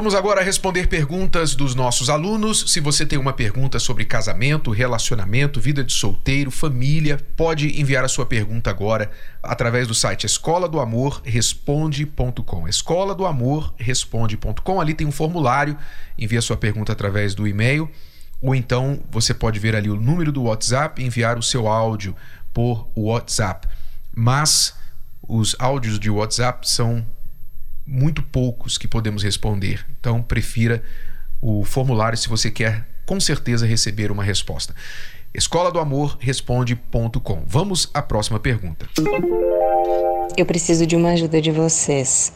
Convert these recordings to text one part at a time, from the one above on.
Vamos agora responder perguntas dos nossos alunos. Se você tem uma pergunta sobre casamento, relacionamento, vida de solteiro, família, pode enviar a sua pergunta agora através do site escola do amor responde.com. Escola do amor responde.com. Ali tem um formulário, envia sua pergunta através do e-mail ou então você pode ver ali o número do WhatsApp e enviar o seu áudio por WhatsApp. Mas os áudios de WhatsApp são muito poucos que podemos responder. Então, prefira o formulário se você quer com certeza receber uma resposta. Escola do Amor responde.com. Vamos à próxima pergunta. Eu preciso de uma ajuda de vocês.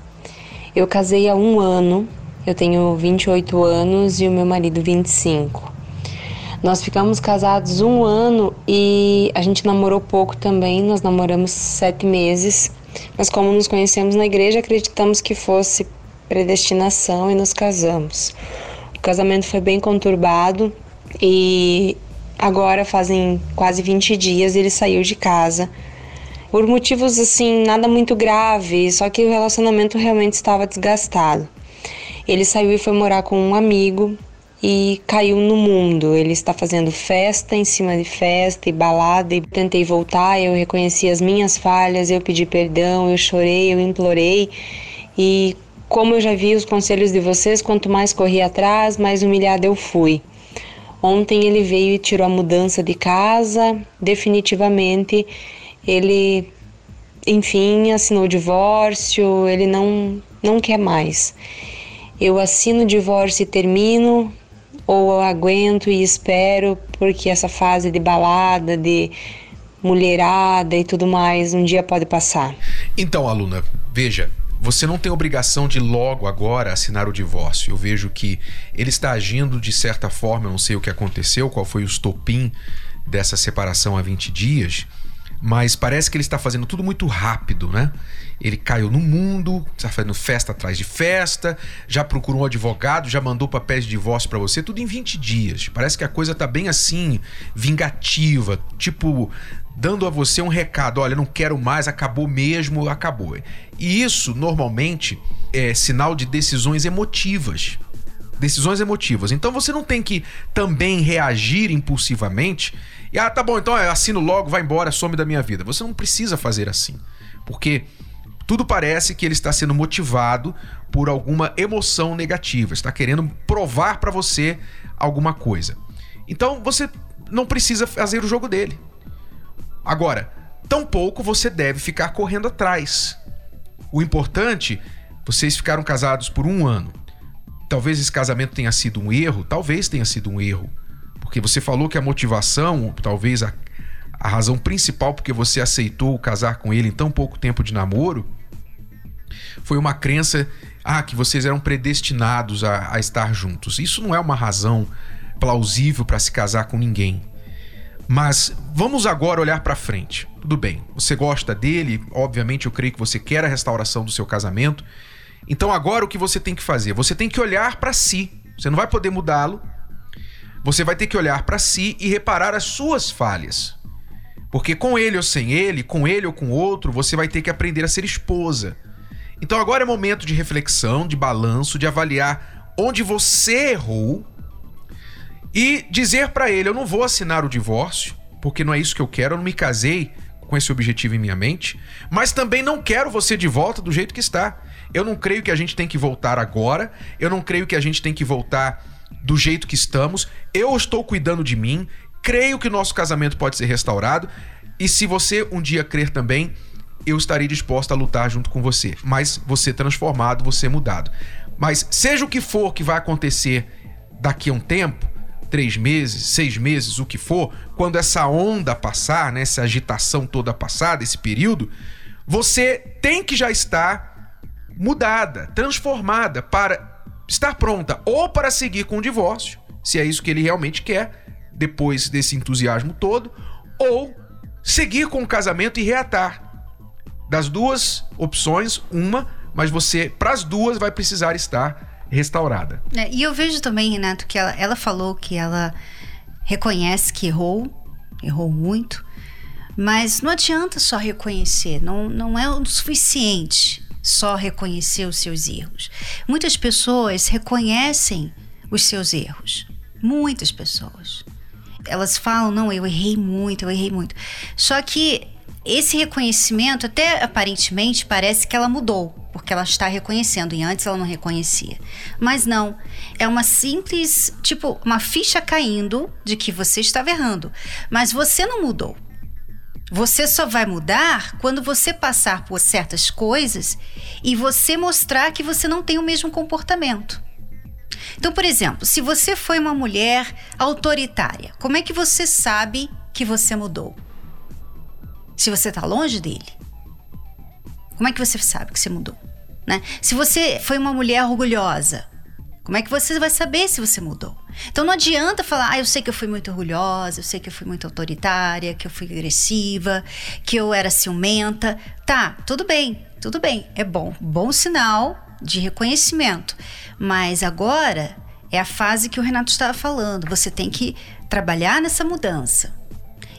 Eu casei há um ano, eu tenho 28 anos e o meu marido 25. Nós ficamos casados um ano e a gente namorou pouco também, nós namoramos sete meses. Mas como nos conhecemos na igreja, acreditamos que fosse predestinação e nos casamos. O casamento foi bem conturbado e agora fazem quase 20 dias ele saiu de casa. Por motivos assim, nada muito grave, só que o relacionamento realmente estava desgastado. Ele saiu e foi morar com um amigo e caiu no mundo. Ele está fazendo festa em cima de festa e balada e tentei voltar, eu reconheci as minhas falhas, eu pedi perdão, eu chorei, eu implorei e como eu já vi os conselhos de vocês, quanto mais corri atrás, mais humilhada eu fui. Ontem ele veio e tirou a mudança de casa, definitivamente ele enfim, assinou o divórcio, ele não não quer mais. Eu assino o divórcio e termino, ou eu aguento e espero porque essa fase de balada, de mulherada e tudo mais um dia pode passar. Então, aluna, veja, você não tem obrigação de logo agora assinar o divórcio. Eu vejo que ele está agindo de certa forma, eu não sei o que aconteceu, qual foi o estopim dessa separação há 20 dias, mas parece que ele está fazendo tudo muito rápido, né? Ele caiu no mundo, está fazendo festa atrás de festa, já procurou um advogado, já mandou papéis de divórcio para você, tudo em 20 dias. Parece que a coisa tá bem assim, vingativa, tipo dando a você um recado, olha, não quero mais, acabou mesmo, acabou. E isso normalmente é sinal de decisões emotivas. Decisões emotivas. Então você não tem que também reagir impulsivamente e ah, tá bom, então eu assino logo, vai embora, some da minha vida. Você não precisa fazer assim. Porque tudo parece que ele está sendo motivado por alguma emoção negativa, está querendo provar para você alguma coisa. Então você não precisa fazer o jogo dele. Agora, tampouco você deve ficar correndo atrás. O importante, vocês ficaram casados por um ano. Talvez esse casamento tenha sido um erro, talvez tenha sido um erro. Porque você falou que a motivação, talvez a, a razão principal porque você aceitou casar com ele em tão pouco tempo de namoro foi uma crença ah, que vocês eram predestinados a, a estar juntos. Isso não é uma razão plausível para se casar com ninguém. Mas vamos agora olhar para frente. Tudo bem, você gosta dele, obviamente eu creio que você quer a restauração do seu casamento. Então agora o que você tem que fazer? Você tem que olhar para si. Você não vai poder mudá-lo. Você vai ter que olhar para si e reparar as suas falhas. Porque com ele ou sem ele, com ele ou com outro, você vai ter que aprender a ser esposa. Então agora é momento de reflexão, de balanço, de avaliar onde você errou e dizer para ele: eu não vou assinar o divórcio, porque não é isso que eu quero, eu não me casei com esse objetivo em minha mente, mas também não quero você de volta do jeito que está. Eu não creio que a gente tem que voltar agora, eu não creio que a gente tem que voltar do jeito que estamos. Eu estou cuidando de mim, creio que nosso casamento pode ser restaurado. E se você um dia crer também, eu estarei disposto a lutar junto com você. Mas você transformado, você mudado. Mas seja o que for que vai acontecer daqui a um tempo, três meses, seis meses, o que for, quando essa onda passar, né, essa agitação toda passar, esse período, você tem que já estar mudada, transformada para estar pronta ou para seguir com o divórcio, se é isso que ele realmente quer, depois desse entusiasmo todo, ou seguir com o casamento e reatar. Das duas opções, uma mas você, para as duas, vai precisar estar restaurada. É, e eu vejo também, Renato, que ela, ela falou que ela reconhece que errou, errou muito, mas não adianta só reconhecer, não, não é o suficiente só reconhecer os seus erros. Muitas pessoas reconhecem os seus erros. Muitas pessoas. Elas falam, não, eu errei muito, eu errei muito. Só que esse reconhecimento, até aparentemente, parece que ela mudou, porque ela está reconhecendo, e antes ela não reconhecia. Mas não, é uma simples, tipo, uma ficha caindo de que você estava errando. Mas você não mudou. Você só vai mudar quando você passar por certas coisas e você mostrar que você não tem o mesmo comportamento. Então, por exemplo, se você foi uma mulher autoritária, como é que você sabe que você mudou? Se você está longe dele, como é que você sabe que você mudou? Né? Se você foi uma mulher orgulhosa, como é que você vai saber se você mudou? Então não adianta falar, ah, eu sei que eu fui muito orgulhosa, eu sei que eu fui muito autoritária, que eu fui agressiva, que eu era ciumenta. Tá, tudo bem, tudo bem, é bom, bom sinal de reconhecimento. Mas agora é a fase que o Renato estava falando. Você tem que trabalhar nessa mudança.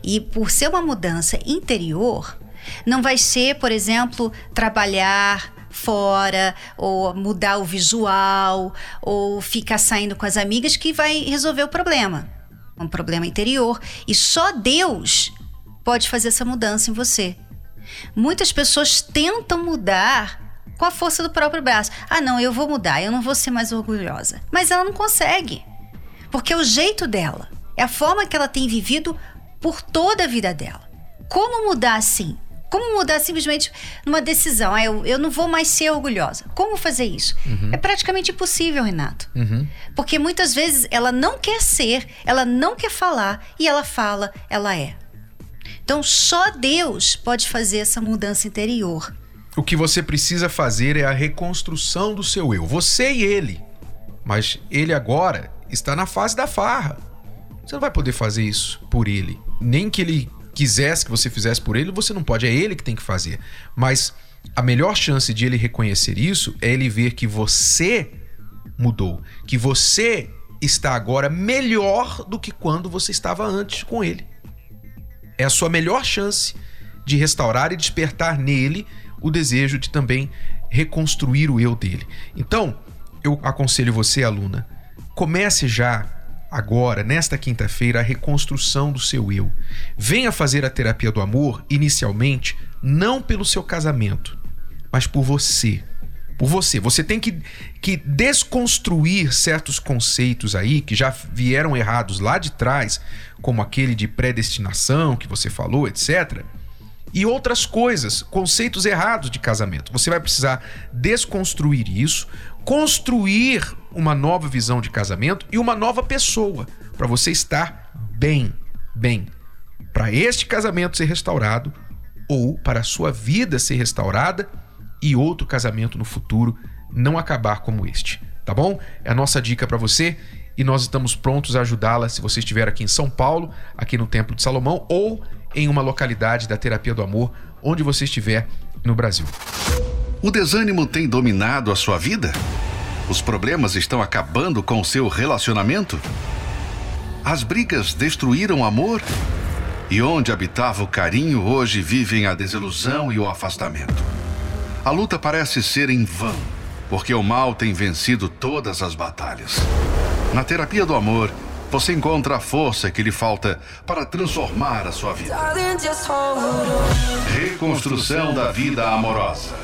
E por ser uma mudança interior, não vai ser, por exemplo, trabalhar fora, ou mudar o visual, ou ficar saindo com as amigas que vai resolver o problema. Um problema interior. E só Deus pode fazer essa mudança em você. Muitas pessoas tentam mudar com a força do próprio braço. Ah, não, eu vou mudar, eu não vou ser mais orgulhosa. Mas ela não consegue. Porque é o jeito dela, é a forma que ela tem vivido por toda a vida dela. Como mudar assim? Como mudar simplesmente numa decisão? Ah, eu, eu não vou mais ser orgulhosa. Como fazer isso? Uhum. É praticamente impossível, Renato. Uhum. Porque muitas vezes ela não quer ser, ela não quer falar e ela fala, ela é. Então só Deus pode fazer essa mudança interior. O que você precisa fazer é a reconstrução do seu eu, você e ele. Mas ele agora está na fase da farra. Você não vai poder fazer isso por ele. Nem que ele quisesse que você fizesse por ele, você não pode, é ele que tem que fazer. Mas a melhor chance de ele reconhecer isso é ele ver que você mudou, que você está agora melhor do que quando você estava antes com ele. É a sua melhor chance de restaurar e despertar nele o desejo de também reconstruir o eu dele. Então, eu aconselho você, aluna, comece já agora, nesta quinta-feira, a reconstrução do seu eu. Venha fazer a terapia do amor, inicialmente, não pelo seu casamento, mas por você. Por você. Você tem que, que desconstruir certos conceitos aí que já vieram errados lá de trás, como aquele de predestinação que você falou, etc e outras coisas, conceitos errados de casamento. Você vai precisar desconstruir isso, construir uma nova visão de casamento e uma nova pessoa para você estar bem, bem. Para este casamento ser restaurado ou para a sua vida ser restaurada e outro casamento no futuro não acabar como este, tá bom? É a nossa dica para você e nós estamos prontos a ajudá-la se você estiver aqui em São Paulo, aqui no Templo de Salomão ou em uma localidade da terapia do amor, onde você estiver no Brasil. O desânimo tem dominado a sua vida? Os problemas estão acabando com o seu relacionamento? As brigas destruíram o amor? E onde habitava o carinho, hoje vivem a desilusão e o afastamento. A luta parece ser em vão, porque o mal tem vencido todas as batalhas. Na terapia do amor, você encontra a força que lhe falta para transformar a sua vida. Reconstrução da vida amorosa.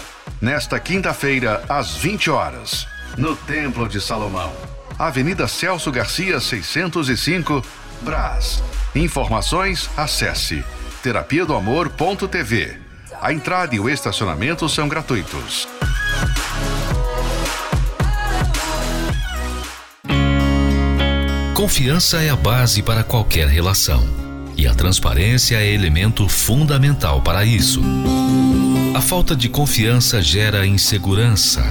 Nesta quinta-feira, às 20 horas, no Templo de Salomão. Avenida Celso Garcia, 605, Brás. Informações, acesse terapia do amor.tv. A entrada e o estacionamento são gratuitos. Confiança é a base para qualquer relação. E a transparência é elemento fundamental para isso. A falta de confiança gera insegurança,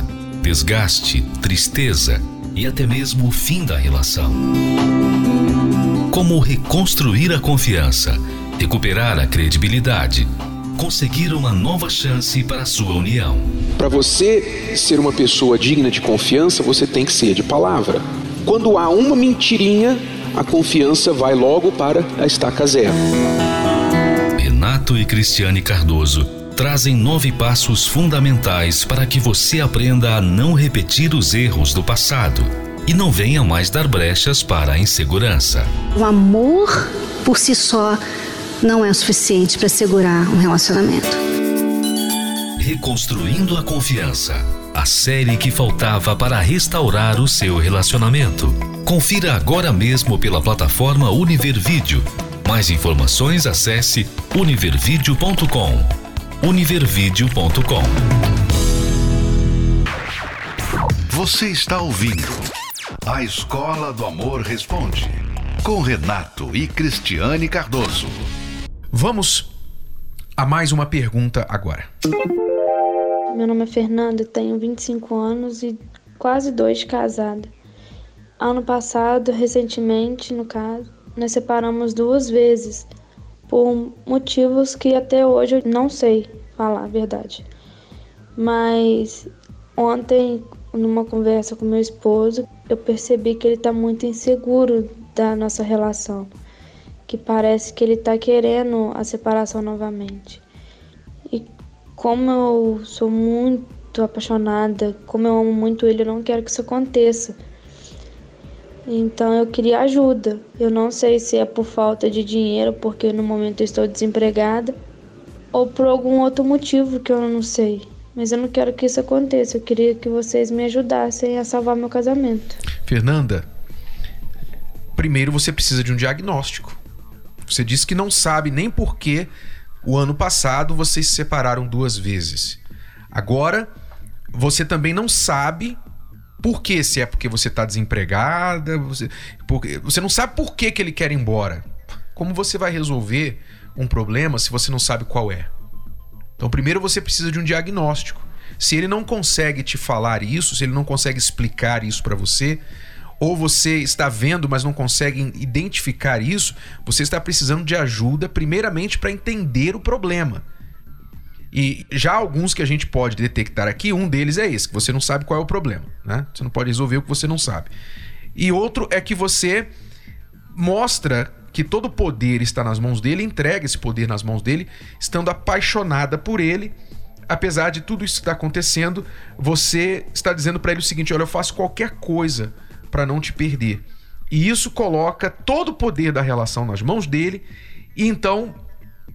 desgaste, tristeza e até mesmo o fim da relação. Como reconstruir a confiança, recuperar a credibilidade, conseguir uma nova chance para a sua união. Para você ser uma pessoa digna de confiança, você tem que ser de palavra. Quando há uma mentirinha, a confiança vai logo para a estaca zero. Renato e Cristiane Cardoso trazem nove passos fundamentais para que você aprenda a não repetir os erros do passado e não venha mais dar brechas para a insegurança. O amor por si só não é o suficiente para segurar um relacionamento. Reconstruindo a Confiança a série que faltava para restaurar o seu relacionamento. Confira agora mesmo pela plataforma Univervídeo. Mais informações acesse univervideo.com. univervideo.com. Você está ouvindo A Escola do Amor Responde com Renato e Cristiane Cardoso. Vamos a mais uma pergunta agora. Meu nome é Fernanda, tenho 25 anos e quase dois casada. Ano passado, recentemente, no caso, nós separamos duas vezes por motivos que até hoje eu não sei falar a verdade. Mas ontem, numa conversa com meu esposo, eu percebi que ele está muito inseguro da nossa relação, que parece que ele está querendo a separação novamente. E como eu sou muito apaixonada, como eu amo muito ele, eu não quero que isso aconteça. Então eu queria ajuda. Eu não sei se é por falta de dinheiro, porque no momento eu estou desempregada, ou por algum outro motivo que eu não sei. Mas eu não quero que isso aconteça. Eu queria que vocês me ajudassem a salvar meu casamento. Fernanda, primeiro você precisa de um diagnóstico. Você disse que não sabe nem por que o ano passado vocês se separaram duas vezes. Agora, você também não sabe por que, se é porque você está desempregada, você, porque, você não sabe por que, que ele quer ir embora. Como você vai resolver um problema se você não sabe qual é? Então, primeiro você precisa de um diagnóstico. Se ele não consegue te falar isso, se ele não consegue explicar isso para você, ou você está vendo, mas não consegue identificar isso, você está precisando de ajuda, primeiramente, para entender o problema. E já alguns que a gente pode detectar aqui, um deles é esse, que você não sabe qual é o problema, né? Você não pode resolver o que você não sabe. E outro é que você mostra que todo o poder está nas mãos dele, entrega esse poder nas mãos dele, estando apaixonada por ele. Apesar de tudo isso que está acontecendo, você está dizendo para ele o seguinte: olha, eu faço qualquer coisa para não te perder. E isso coloca todo o poder da relação nas mãos dele, e então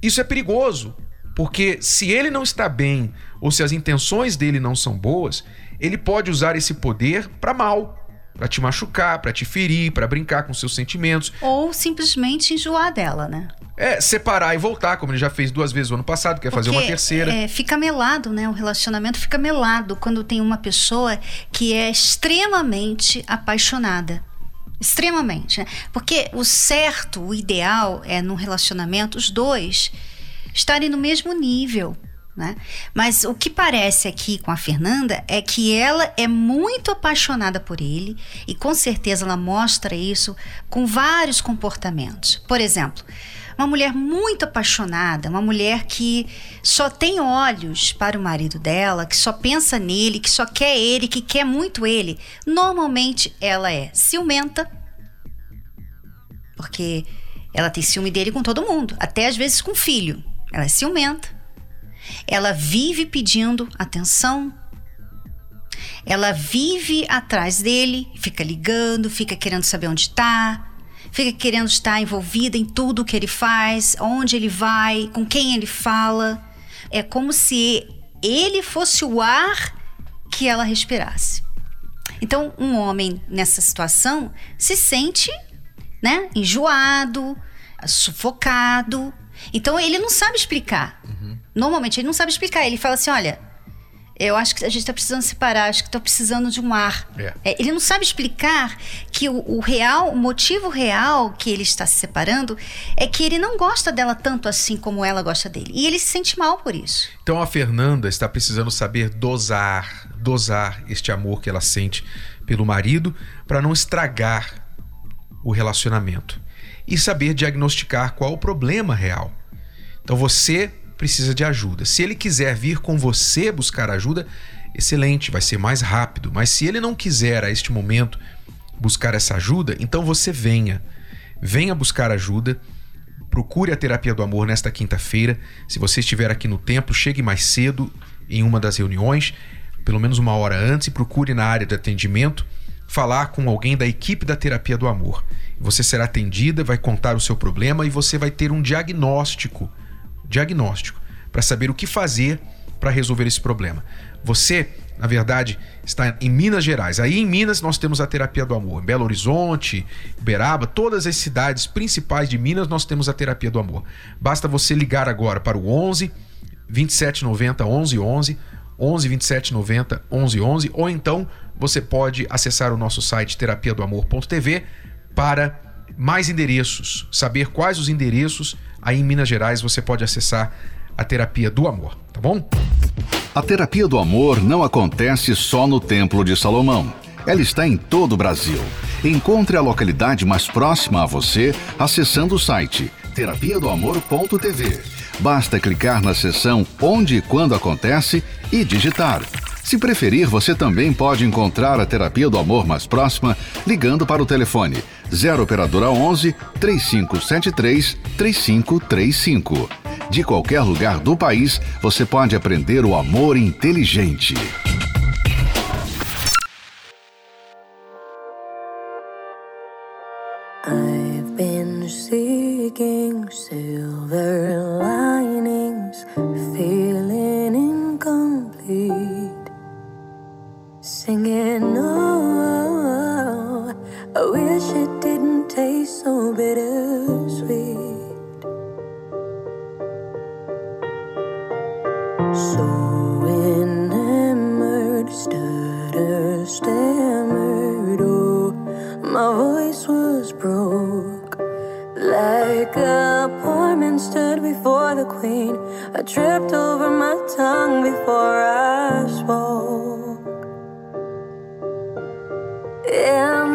isso é perigoso, porque se ele não está bem ou se as intenções dele não são boas, ele pode usar esse poder para mal, para te machucar, para te ferir, para brincar com seus sentimentos. Ou simplesmente enjoar dela, né? É, separar e voltar, como ele já fez duas vezes no ano passado, quer Porque, fazer uma terceira. É, fica melado, né? O relacionamento fica melado quando tem uma pessoa que é extremamente apaixonada. Extremamente, né? Porque o certo, o ideal é no relacionamento os dois estarem no mesmo nível. Né? Mas o que parece aqui com a Fernanda é que ela é muito apaixonada por ele e com certeza ela mostra isso com vários comportamentos. Por exemplo, uma mulher muito apaixonada, uma mulher que só tem olhos para o marido dela, que só pensa nele, que só quer ele, que quer muito ele. Normalmente ela é ciumenta, porque ela tem ciúme dele com todo mundo, até às vezes com o filho. Ela é ciumenta ela vive pedindo atenção. Ela vive atrás dele, fica ligando, fica querendo saber onde está, fica querendo estar envolvida em tudo que ele faz, onde ele vai, com quem ele fala. É como se ele fosse o ar que ela respirasse. Então, um homem nessa situação se sente, né, enjoado, sufocado. Então, ele não sabe explicar. Normalmente ele não sabe explicar. Ele fala assim: olha, eu acho que a gente está precisando separar, acho que estou precisando de um ar. É. É, ele não sabe explicar que o, o, real, o motivo real que ele está se separando é que ele não gosta dela tanto assim como ela gosta dele. E ele se sente mal por isso. Então a Fernanda está precisando saber dosar, dosar este amor que ela sente pelo marido para não estragar o relacionamento. E saber diagnosticar qual o problema real. Então você precisa de ajuda. Se ele quiser vir com você buscar ajuda, excelente, vai ser mais rápido. Mas se ele não quiser a este momento buscar essa ajuda, então você venha. Venha buscar ajuda. Procure a terapia do amor nesta quinta-feira. Se você estiver aqui no templo, chegue mais cedo em uma das reuniões, pelo menos uma hora antes, e procure na área de atendimento falar com alguém da equipe da terapia do amor. Você será atendida, vai contar o seu problema e você vai ter um diagnóstico, diagnóstico, para saber o que fazer para resolver esse problema. Você, na verdade, está em Minas Gerais. Aí em Minas nós temos a terapia do amor. Em Belo Horizonte, Uberaba, todas as cidades principais de Minas nós temos a terapia do amor. Basta você ligar agora para o 11 2790 1111 11 27 90 11 11 ou então você pode acessar o nosso site terapia do amor.tv para mais endereços, saber quais os endereços aí em Minas Gerais você pode acessar a terapia do amor, tá bom? A terapia do amor não acontece só no Templo de Salomão. Ela está em todo o Brasil. Encontre a localidade mais próxima a você acessando o site terapia do amor.tv. Basta clicar na seção Onde e Quando Acontece e digitar. Se preferir, você também pode encontrar a terapia do amor mais próxima ligando para o telefone 0 operadora 11 3573 3535. De qualquer lugar do país, você pode aprender o amor inteligente. I've been seeking I tripped over my tongue before I spoke. And